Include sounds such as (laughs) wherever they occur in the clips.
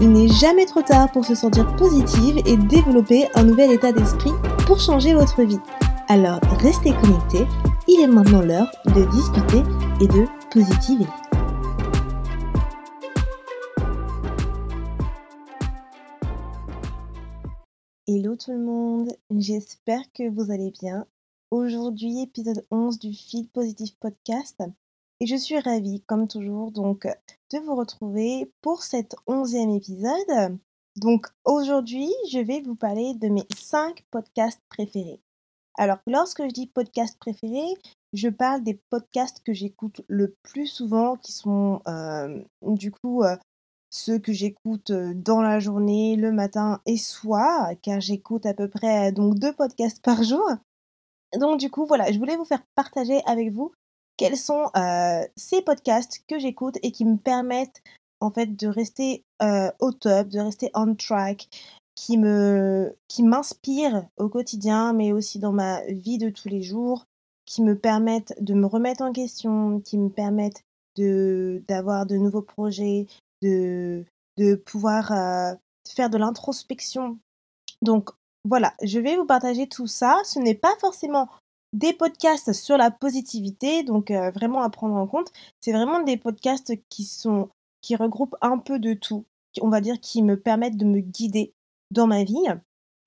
Il n'est jamais trop tard pour se sentir positive et développer un nouvel état d'esprit pour changer votre vie. Alors restez connectés, il est maintenant l'heure de discuter et de positiver. Hello tout le monde, j'espère que vous allez bien. Aujourd'hui, épisode 11 du Feed Positive Podcast. Et je suis ravie, comme toujours, donc, de vous retrouver pour cet onzième épisode. Donc, aujourd'hui, je vais vous parler de mes 5 podcasts préférés. Alors, lorsque je dis podcasts préférés, je parle des podcasts que j'écoute le plus souvent, qui sont euh, du coup euh, ceux que j'écoute dans la journée, le matin et soir, car j'écoute à peu près donc deux podcasts par jour. Donc du coup, voilà, je voulais vous faire partager avec vous quels sont ces podcasts que j'écoute et qui me permettent en fait de rester au top, de rester on track, qui me qui m'inspirent au quotidien, mais aussi dans ma vie de tous les jours, qui me permettent de me remettre en question, qui me permettent de d'avoir de nouveaux projets, de de pouvoir faire de l'introspection. Donc voilà, je vais vous partager tout ça. Ce n'est pas forcément des podcasts sur la positivité, donc euh, vraiment à prendre en compte. C'est vraiment des podcasts qui sont qui regroupent un peu de tout, on va dire qui me permettent de me guider dans ma vie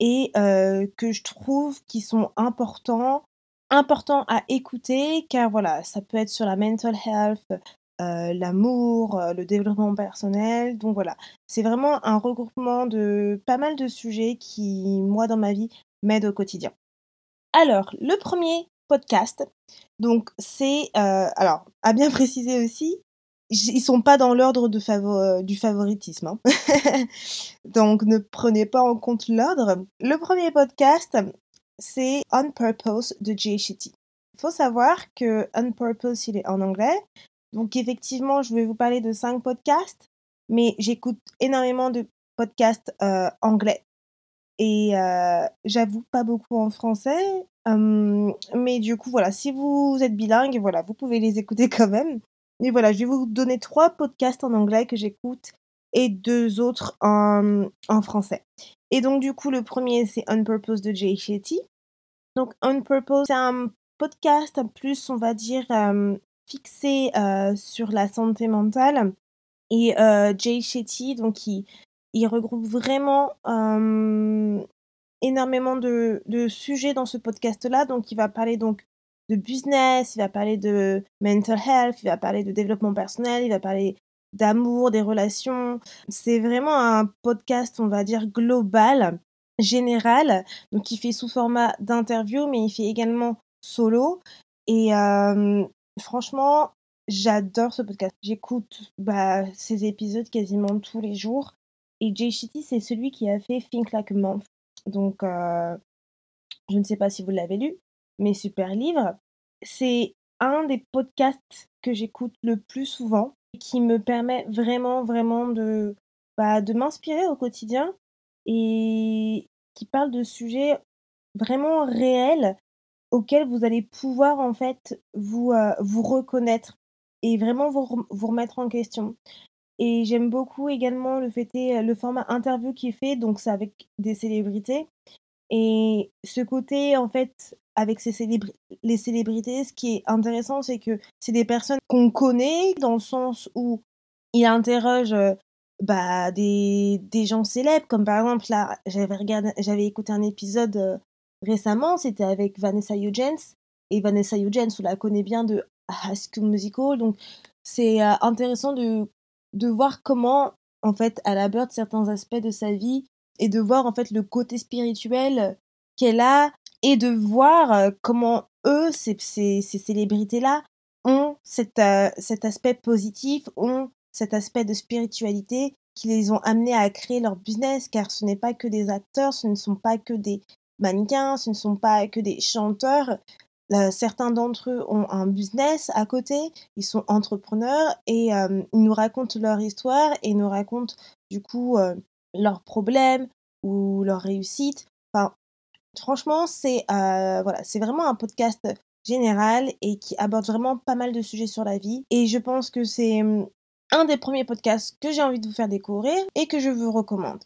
et euh, que je trouve qui sont importants, importants à écouter car voilà, ça peut être sur la mental health, euh, l'amour, le développement personnel. Donc voilà, c'est vraiment un regroupement de pas mal de sujets qui, moi, dans ma vie, m'aident au quotidien. Alors, le premier podcast, donc c'est, euh, alors, à bien (laughs) préciser aussi, ils sont pas dans l'ordre de du favoritisme. Hein. (laughs) donc ne prenez pas en compte l'ordre. Le premier podcast, c'est On Purpose de Jay. Il faut savoir que On Purpose, il est en anglais, donc effectivement, je vais vous parler de cinq podcasts, mais j'écoute énormément de podcasts euh, anglais. Et euh, j'avoue, pas beaucoup en français. mais du coup, voilà, si vous êtes bilingue, voilà, vous pouvez les écouter quand même. Mais voilà, je vais vous donner trois podcasts en anglais que j'écoute et deux autres en, en, français. Et donc, du coup, le premier, c'est On Purpose de Jay Shetty. Donc, On Purpose, c'est un podcast plus, on va dire, fixé sur la santé mentale. Et Jay Shetty, donc il, il regroupe vraiment énormément de, sujets dans ce podcast-là. Donc il va parler donc de business, il va parler de mental health, il va parler de développement personnel, il va parler d'amour, des relations. C'est vraiment un podcast, on va dire, global, général. Donc il fait sous format d'interview, mais il fait également solo. Et Franchement, j'adore ce podcast. J'écoute bah, ces épisodes quasiment tous les jours. Et Jay Shetty, c'est celui qui a fait Think Like a Month. Donc, euh, je ne sais pas si vous l'avez lu, mais super livre. C'est un des podcasts que j'écoute le plus souvent et qui me permet vraiment, vraiment de, bah, de m'inspirer au quotidien et qui parle de sujets vraiment réels auquel vous allez pouvoir en fait vous, euh, vous reconnaître et vraiment vous, vous, remettre en question. Et j'aime beaucoup également le, le format interview qui est fait, donc c'est avec des célébrités. Et ce côté, en fait, avec ces les célébrités, ce qui est intéressant, c'est que c'est des personnes qu'on connaît dans le sens où ils interrogent euh, bah, des, des gens célèbres, comme par exemple, là, j'avais écouté un épisode euh, récemment, c'était avec Vanessa Hudgens. Et Vanessa Hudgens, on la connaît bien de High School Musical. Donc, c'est euh, intéressant de, de voir comment, en fait, elle aborde certains aspects de sa vie et de voir, en fait, le côté spirituel qu'elle a et de voir euh, comment eux, ces, ces, célébrités-là, ont euh, cet aspect positif, ont cet aspect de spiritualité qui les ont amenés à créer leur business, car ce n'est pas que des acteurs, ce ne sont pas que des mannequins, ce ne sont pas que des chanteurs. Certains d'entre eux ont un business à côté, ils sont entrepreneurs et ils nous racontent leur histoire et nous racontent du coup leurs problèmes ou leurs réussites. Enfin, franchement, c'est voilà, c'est vraiment un podcast général et qui aborde vraiment pas mal de sujets sur la vie. Et je pense que c'est un des premiers podcasts que j'ai envie de vous faire découvrir et que je vous recommande.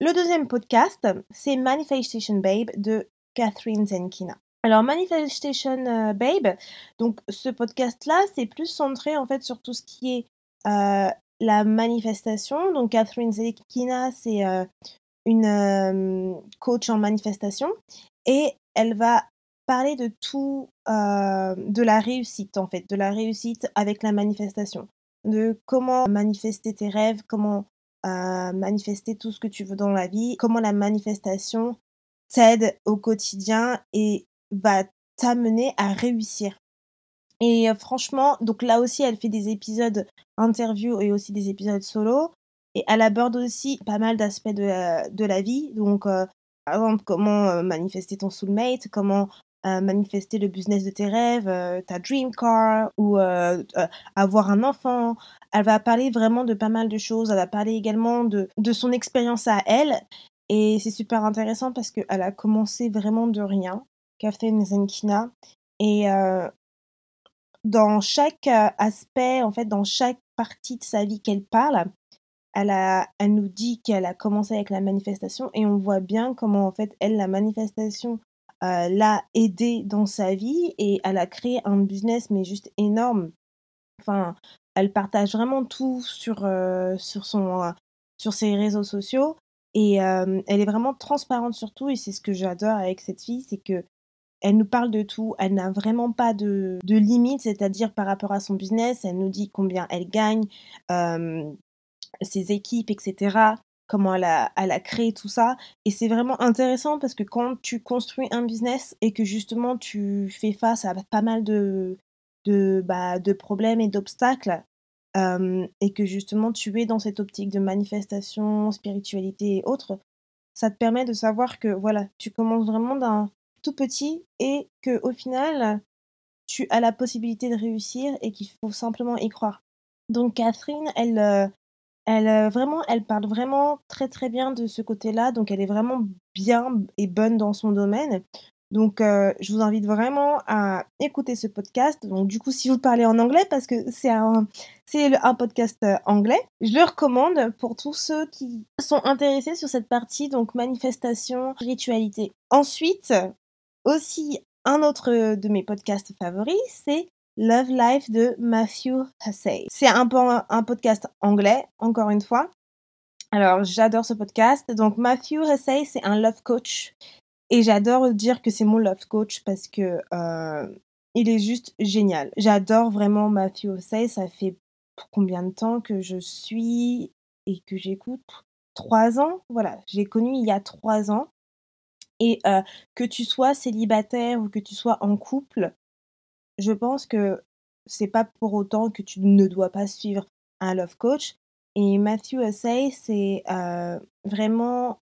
Le deuxième podcast, c'est Manifestation Babe de Catherine Zenkina. Alors Manifestation euh, Babe, donc ce podcast-là, c'est plus centré en fait sur tout ce qui est euh, la manifestation. Donc Catherine Zenkina, c'est euh, une coach en manifestation et elle va parler de tout, de la réussite en fait, de la réussite avec la manifestation de comment manifester tes rêves, comment manifester tout ce que tu veux dans la vie, comment la manifestation t'aide au quotidien et va t'amener à réussir. Et euh, franchement, donc là aussi, elle fait des épisodes interviews et aussi des épisodes solo. Et elle aborde aussi pas mal d'aspects de, la, de la vie. Donc, euh, par exemple, comment manifester ton soulmate, comment manifester le business de tes rêves, euh, ta dream car ou euh, euh, avoir un enfant. Elle va parler vraiment de pas mal de choses. Elle va parler également de, de son expérience à elle. Et c'est super intéressant parce qu'elle a commencé vraiment de rien, Catherine Zenkina. Et dans chaque aspect, en fait, dans chaque partie de sa vie qu'elle parle, elle, a, elle nous dit qu'elle a commencé avec la manifestation et on voit bien comment, en fait, elle, la manifestation euh, l'a aidé dans sa vie et elle a créé un business mais juste énorme. Enfin, elle partage vraiment tout sur, euh, sur, son, euh, sur ses réseaux sociaux et elle est vraiment transparente sur tout et c'est ce que j'adore avec cette fille, c'est que elle nous parle de tout, elle n'a vraiment pas de, de limite, c'est-à-dire par rapport à son business, elle nous dit combien elle gagne, ses équipes, etc comment elle a, elle a créé tout ça. Et c'est vraiment intéressant parce que quand tu construis un business et que justement tu fais face à pas mal de, de, bah, de problèmes et d'obstacles, et que justement tu es dans cette optique de manifestation, spiritualité et autres, ça te permet de savoir que voilà, tu commences vraiment d'un tout petit et que au final, tu as la possibilité de réussir et qu'il faut simplement y croire. Donc Catherine, elle, elle, vraiment, elle parle vraiment très, très bien de ce côté-là, donc elle est vraiment bien et bonne dans son domaine. Donc, je vous invite vraiment à écouter ce podcast. Donc, du coup, si vous parlez en anglais, parce que c'est un, c'est un podcast anglais, je le recommande pour tous ceux qui sont intéressés sur cette partie, donc manifestation, ritualité. Ensuite, aussi, un autre de mes podcasts favoris, c'est Love Life de Matthew Hussey. C'est un, podcast anglais, encore une fois. Alors, j'adore ce podcast. Donc, Matthew Hussey, c'est un love coach. Et j'adore dire que c'est mon love coach parce que il est juste génial. J'adore vraiment Matthew Hussey. Ça fait combien de temps que je suis et que j'écoute? Trois ans? Voilà, j'ai connu il y a trois ans. Et que tu sois célibataire ou que tu sois en couple, je pense que c'est pas pour autant que tu ne dois pas suivre un love coach. Et Matthew Hussey, c'est vraiment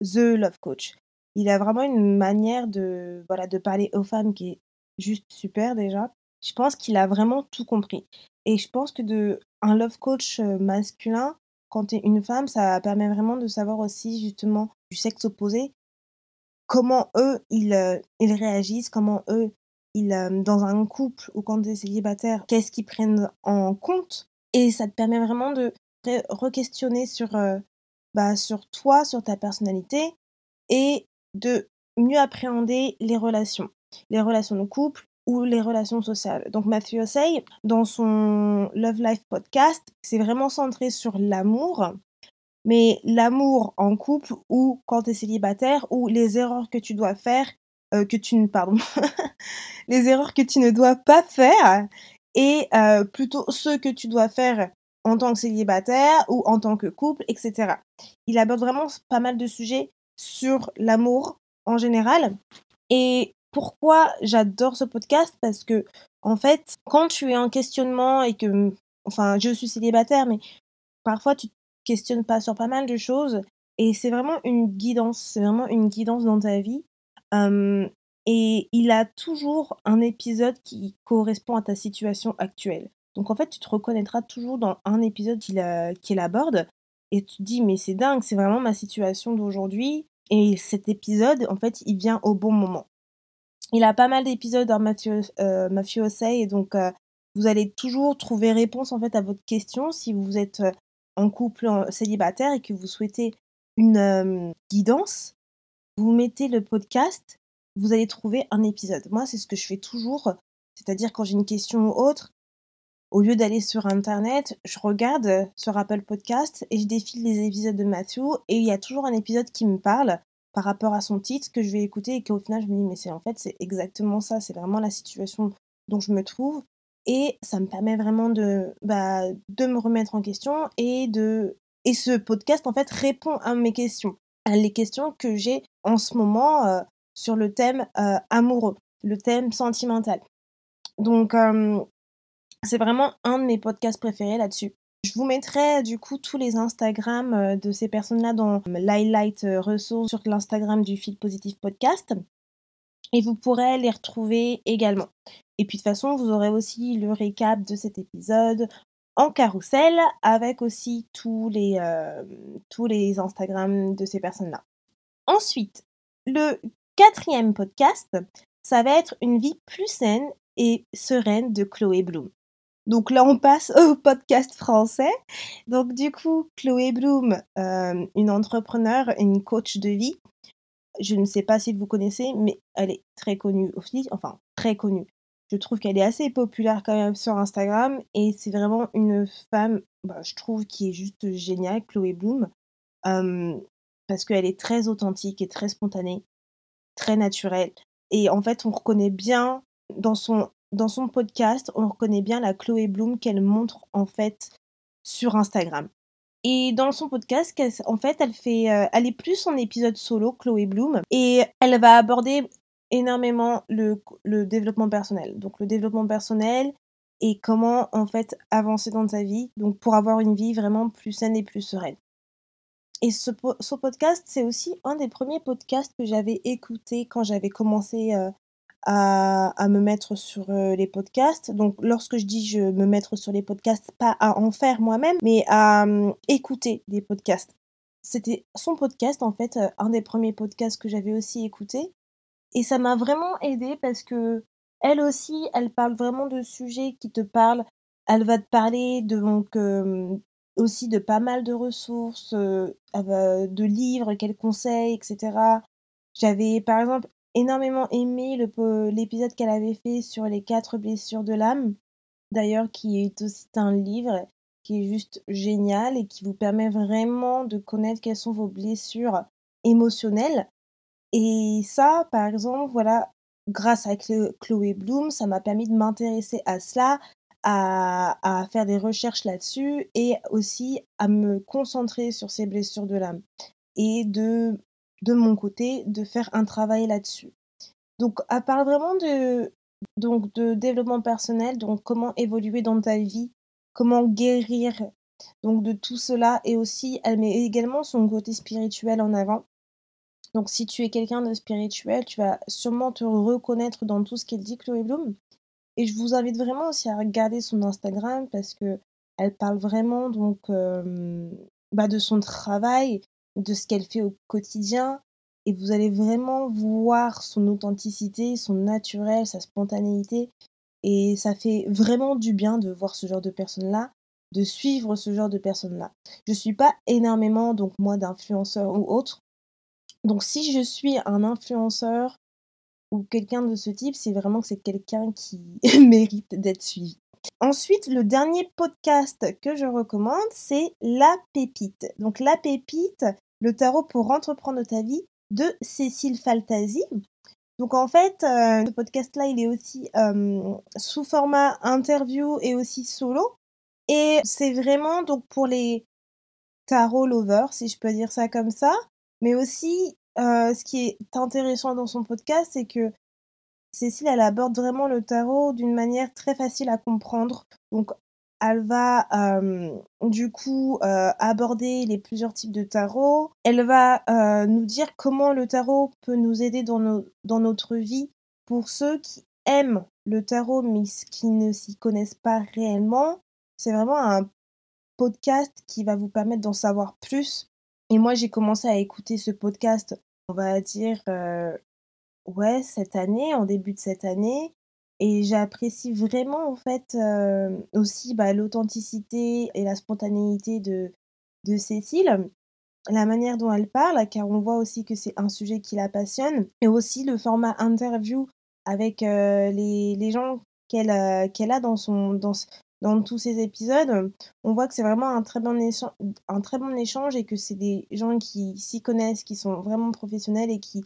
the love coach. Il a vraiment une manière de, voilà, de parler aux femmes qui est juste super déjà. Je pense qu'il a vraiment tout compris. Et je pense que de un love coach masculin, quand tu es une femme, ça permet vraiment de savoir aussi justement du sexe opposé comment eux ils, ils réagissent, comment eux ils, dans un couple ou quand tu es célibataire, qu'est-ce qu'ils prennent en compte. Et ça te permet vraiment de re-questionner sur, bah, sur toi, sur ta personnalité et de mieux appréhender les relations. Les relations de couple ou les relations sociales. Donc Matthew Hussey, dans son Love Life podcast, c'est vraiment centré sur l'amour, mais l'amour en couple ou quand tu es célibataire ou les erreurs que tu dois faire euh, que tu ne pardon (laughs) les erreurs que tu ne dois pas faire et euh, plutôt ceux que tu dois faire en tant que célibataire ou en tant que couple, etc. Il aborde vraiment pas mal de sujets sur l'amour en général. Et pourquoi j'adore ce podcast? Parce que, en fait, quand tu es en questionnement et que, enfin, je suis célibataire, mais parfois tu questionne pas sur pas mal de choses et c'est vraiment une guidance, c'est vraiment une guidance dans ta vie. et il a toujours un épisode qui correspond à ta situation actuelle. Donc en fait, tu te reconnaîtras toujours dans un épisode qu'il qu'il aborde et tu te dis mais c'est dingue, c'est vraiment ma situation d'aujourd'hui et cet épisode en fait, il vient au bon moment. Il a pas mal d'épisodes dans Mathieu euh, et donc vous allez toujours trouver réponse en fait à votre question si vous êtes en couple célibataire et que vous souhaitez une guidance. Vous mettez le podcast, vous allez trouver un épisode. Moi, c'est ce que je fais toujours, c'est-à-dire quand j'ai une question ou autre, au lieu d'aller sur internet, je regarde sur Apple Podcast et je défile les épisodes de Matthew et il y a toujours un épisode qui me parle par rapport à son titre que je vais écouter et qu'au final je me dis mais c'est en fait c'est exactement ça, c'est vraiment la situation dont je me trouve et ça me permet vraiment de bah, de me remettre en question et de et ce podcast en fait répond à mes questions, à les questions que j'ai en ce moment euh, sur le thème euh, amoureux, le thème sentimental. Donc c'est vraiment un de mes podcasts préférés là-dessus. Je vous mettrai du coup tous les Instagram euh, de ces personnes-là dans l'highlight euh, ressources sur l'Instagram du Feel Positive Podcast. Et vous pourrez les retrouver également. Et puis de toute façon, vous aurez aussi le récap de cet épisode en carrousel avec aussi tous les, euh, tous les Instagram de ces personnes-là. Ensuite, le quatrième podcast, ça va être une vie plus saine et sereine de Chloé Bloom. Donc là, on passe (laughs) au podcast français. Donc du coup, Chloé Bloom, euh, une entrepreneure et une coach de vie. Je ne sais pas si vous connaissez, mais elle est très connue aussi, enfin très connue. Je trouve qu'elle est assez populaire quand même sur Instagram et c'est vraiment une femme, bah, je trouve, qui est juste géniale, Chloé Bloom, parce qu'elle est très authentique et très spontanée, très naturelle. Et en fait, on reconnaît bien dans son dans son podcast, on reconnaît bien la Chloé Bloom qu'elle montre en fait sur Instagram. Et dans son podcast, en fait, elle fait, euh, elle est plus en épisode solo, Chloé Bloom, et elle va aborder énormément le, le développement personnel. Donc le développement personnel et comment en fait avancer dans ta vie, donc pour avoir une vie vraiment plus saine et plus sereine. Et ce, ce podcast, c'est aussi un des premiers podcasts que j'avais écouté quand j'avais commencé euh, à, me mettre sur les podcasts. Donc, lorsque je dis je me mettre sur les podcasts, pas à en faire moi-même, mais à mmh, écouter des podcasts. C'était son podcast, en fait, un des premiers podcasts que j'avais aussi écouté. Et ça m'a vraiment aidé parce que elle aussi, elle parle vraiment de sujets qui te parlent. Elle va te parler de, donc, aussi de pas mal de ressources, de livres qu'elle conseille, etc. J'avais par exemple énormément aimé l'épisode qu'elle avait fait sur les quatre blessures de l'âme, d'ailleurs qui est aussi un livre qui est juste génial et qui vous permet vraiment de connaître quelles sont vos blessures émotionnelles. Et ça, par exemple, voilà, grâce à Chloé Bloom, ça m'a permis de m'intéresser à cela, à, à, faire des recherches là-dessus et aussi à me concentrer sur ces blessures de l'âme et de de mon côté, de faire un travail là-dessus. Donc, elle parle vraiment de, donc, de développement personnel, donc comment évoluer dans ta vie, comment guérir donc de tout cela et aussi elle met également son côté spirituel en avant. Donc si tu es quelqu'un de spirituel, tu vas sûrement te reconnaître dans tout ce qu'elle dit Chloé Bloom. Et je vous invite vraiment aussi à regarder son Instagram parce que elle parle vraiment donc bah, de son travail de ce qu'elle fait au quotidien et vous allez vraiment voir son authenticité, son naturel, sa spontanéité et ça fait vraiment du bien de voir ce genre de personnes-là, de suivre ce genre de personnes-là. Je suis pas énormément donc moi d'influenceur ou autre. Donc si je suis un influenceur ou quelqu'un de ce type, c'est vraiment que c'est quelqu'un qui (laughs) mérite d'être suivi. Ensuite, le dernier podcast que je recommande, c'est La Pépite. Donc La Pépite, le tarot pour entreprendre ta vie de Cécile Faltasi. Donc en fait, euh, ce podcast-là, il est aussi sous format interview et aussi solo. Et c'est vraiment donc pour les tarot lovers, si je peux dire ça comme ça. Mais aussi, euh, ce qui est intéressant dans son podcast, c'est que Cécile, elle aborde vraiment le tarot d'une manière très facile à comprendre. Donc elle va du coup aborder les plusieurs types de tarot. Elle va nous dire comment le tarot peut nous aider dans, nos, dans notre vie pour ceux qui aiment le tarot mais qui ne s'y connaissent pas réellement. C'est vraiment un podcast qui va vous permettre d'en savoir plus. Et moi, j'ai commencé à écouter ce podcast, on va dire, ouais, cette année, en début de cette année. Et j'apprécie vraiment en fait aussi bah, l'authenticité et la spontanéité de, Cécile, la manière dont elle parle, car on voit aussi que c'est un sujet qui la passionne, et aussi le format interview avec les, les, gens qu'elle qu'elle a dans, son, dans, dans tous ces épisodes. On voit que c'est vraiment un très, bon échange, et que c'est des gens qui s'y connaissent, qui sont vraiment professionnels et qui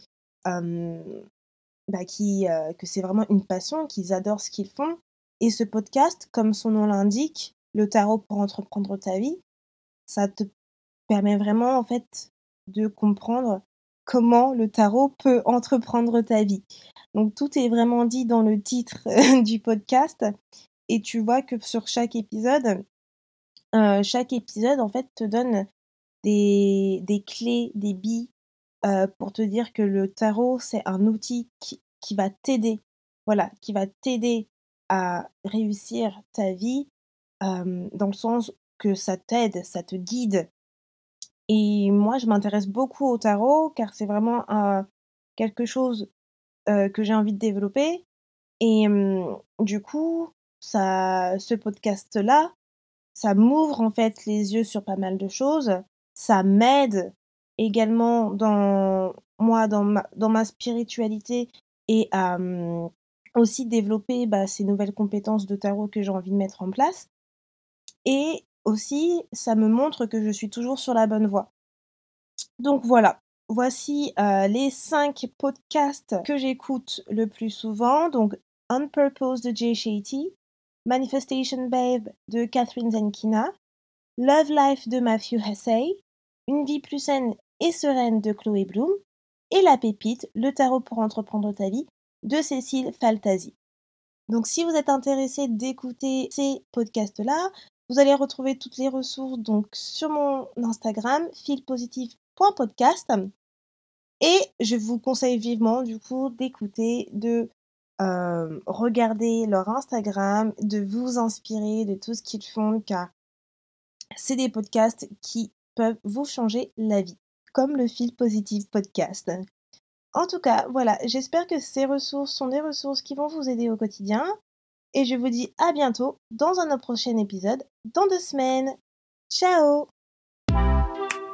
bah, qui, euh, que c'est vraiment une passion, qu'ils adorent ce qu'ils font. Et ce podcast, comme son nom l'indique, le tarot pour entreprendre ta vie, ça te permet vraiment en fait de comprendre comment le tarot peut entreprendre ta vie. Donc tout est vraiment dit dans le titre (laughs) du podcast et tu vois que sur chaque épisode, euh, chaque épisode en fait te donne des, des clés, des billes euh, pour te dire que le tarot, c'est un outil qui, qui va t'aider, voilà, qui va t'aider à réussir ta vie, dans le sens que ça t'aide, ça te guide. Et moi, je m'intéresse beaucoup au tarot car c'est vraiment quelque chose que j'ai envie de développer. Et du coup, ça, ce podcast-là, ça m'ouvre en fait les yeux sur pas mal de choses. Ça m'aide également dans moi, dans ma, dans ma spiritualité et à aussi développer bah, ces nouvelles compétences de tarot que j'ai envie de mettre en place. Et aussi, ça me montre que je suis toujours sur la bonne voie. Donc voilà, voici les cinq podcasts que j'écoute le plus souvent. Donc On Purpose de Jay Shetty, Manifestation Babe de Catherine Zenkina, Love Life de Matthew Hessey, Une vie plus saine et sereine de Chloé Bloom et La Pépite, le tarot pour entreprendre ta vie de Cécile Faltasi. Donc si vous êtes intéressé d'écouter ces podcasts-là, vous allez retrouver toutes les ressources donc sur mon Instagram filpositif.podcast et je vous conseille vivement du coup d'écouter, de euh, regarder leur Instagram, de vous inspirer de tout ce qu'ils font car c'est des podcasts qui peuvent vous changer la vie comme le Fil Positif Podcast. En tout cas, voilà, j'espère que ces ressources sont des ressources qui vont vous aider au quotidien. Et je vous dis à bientôt dans un prochain épisode dans deux semaines. Ciao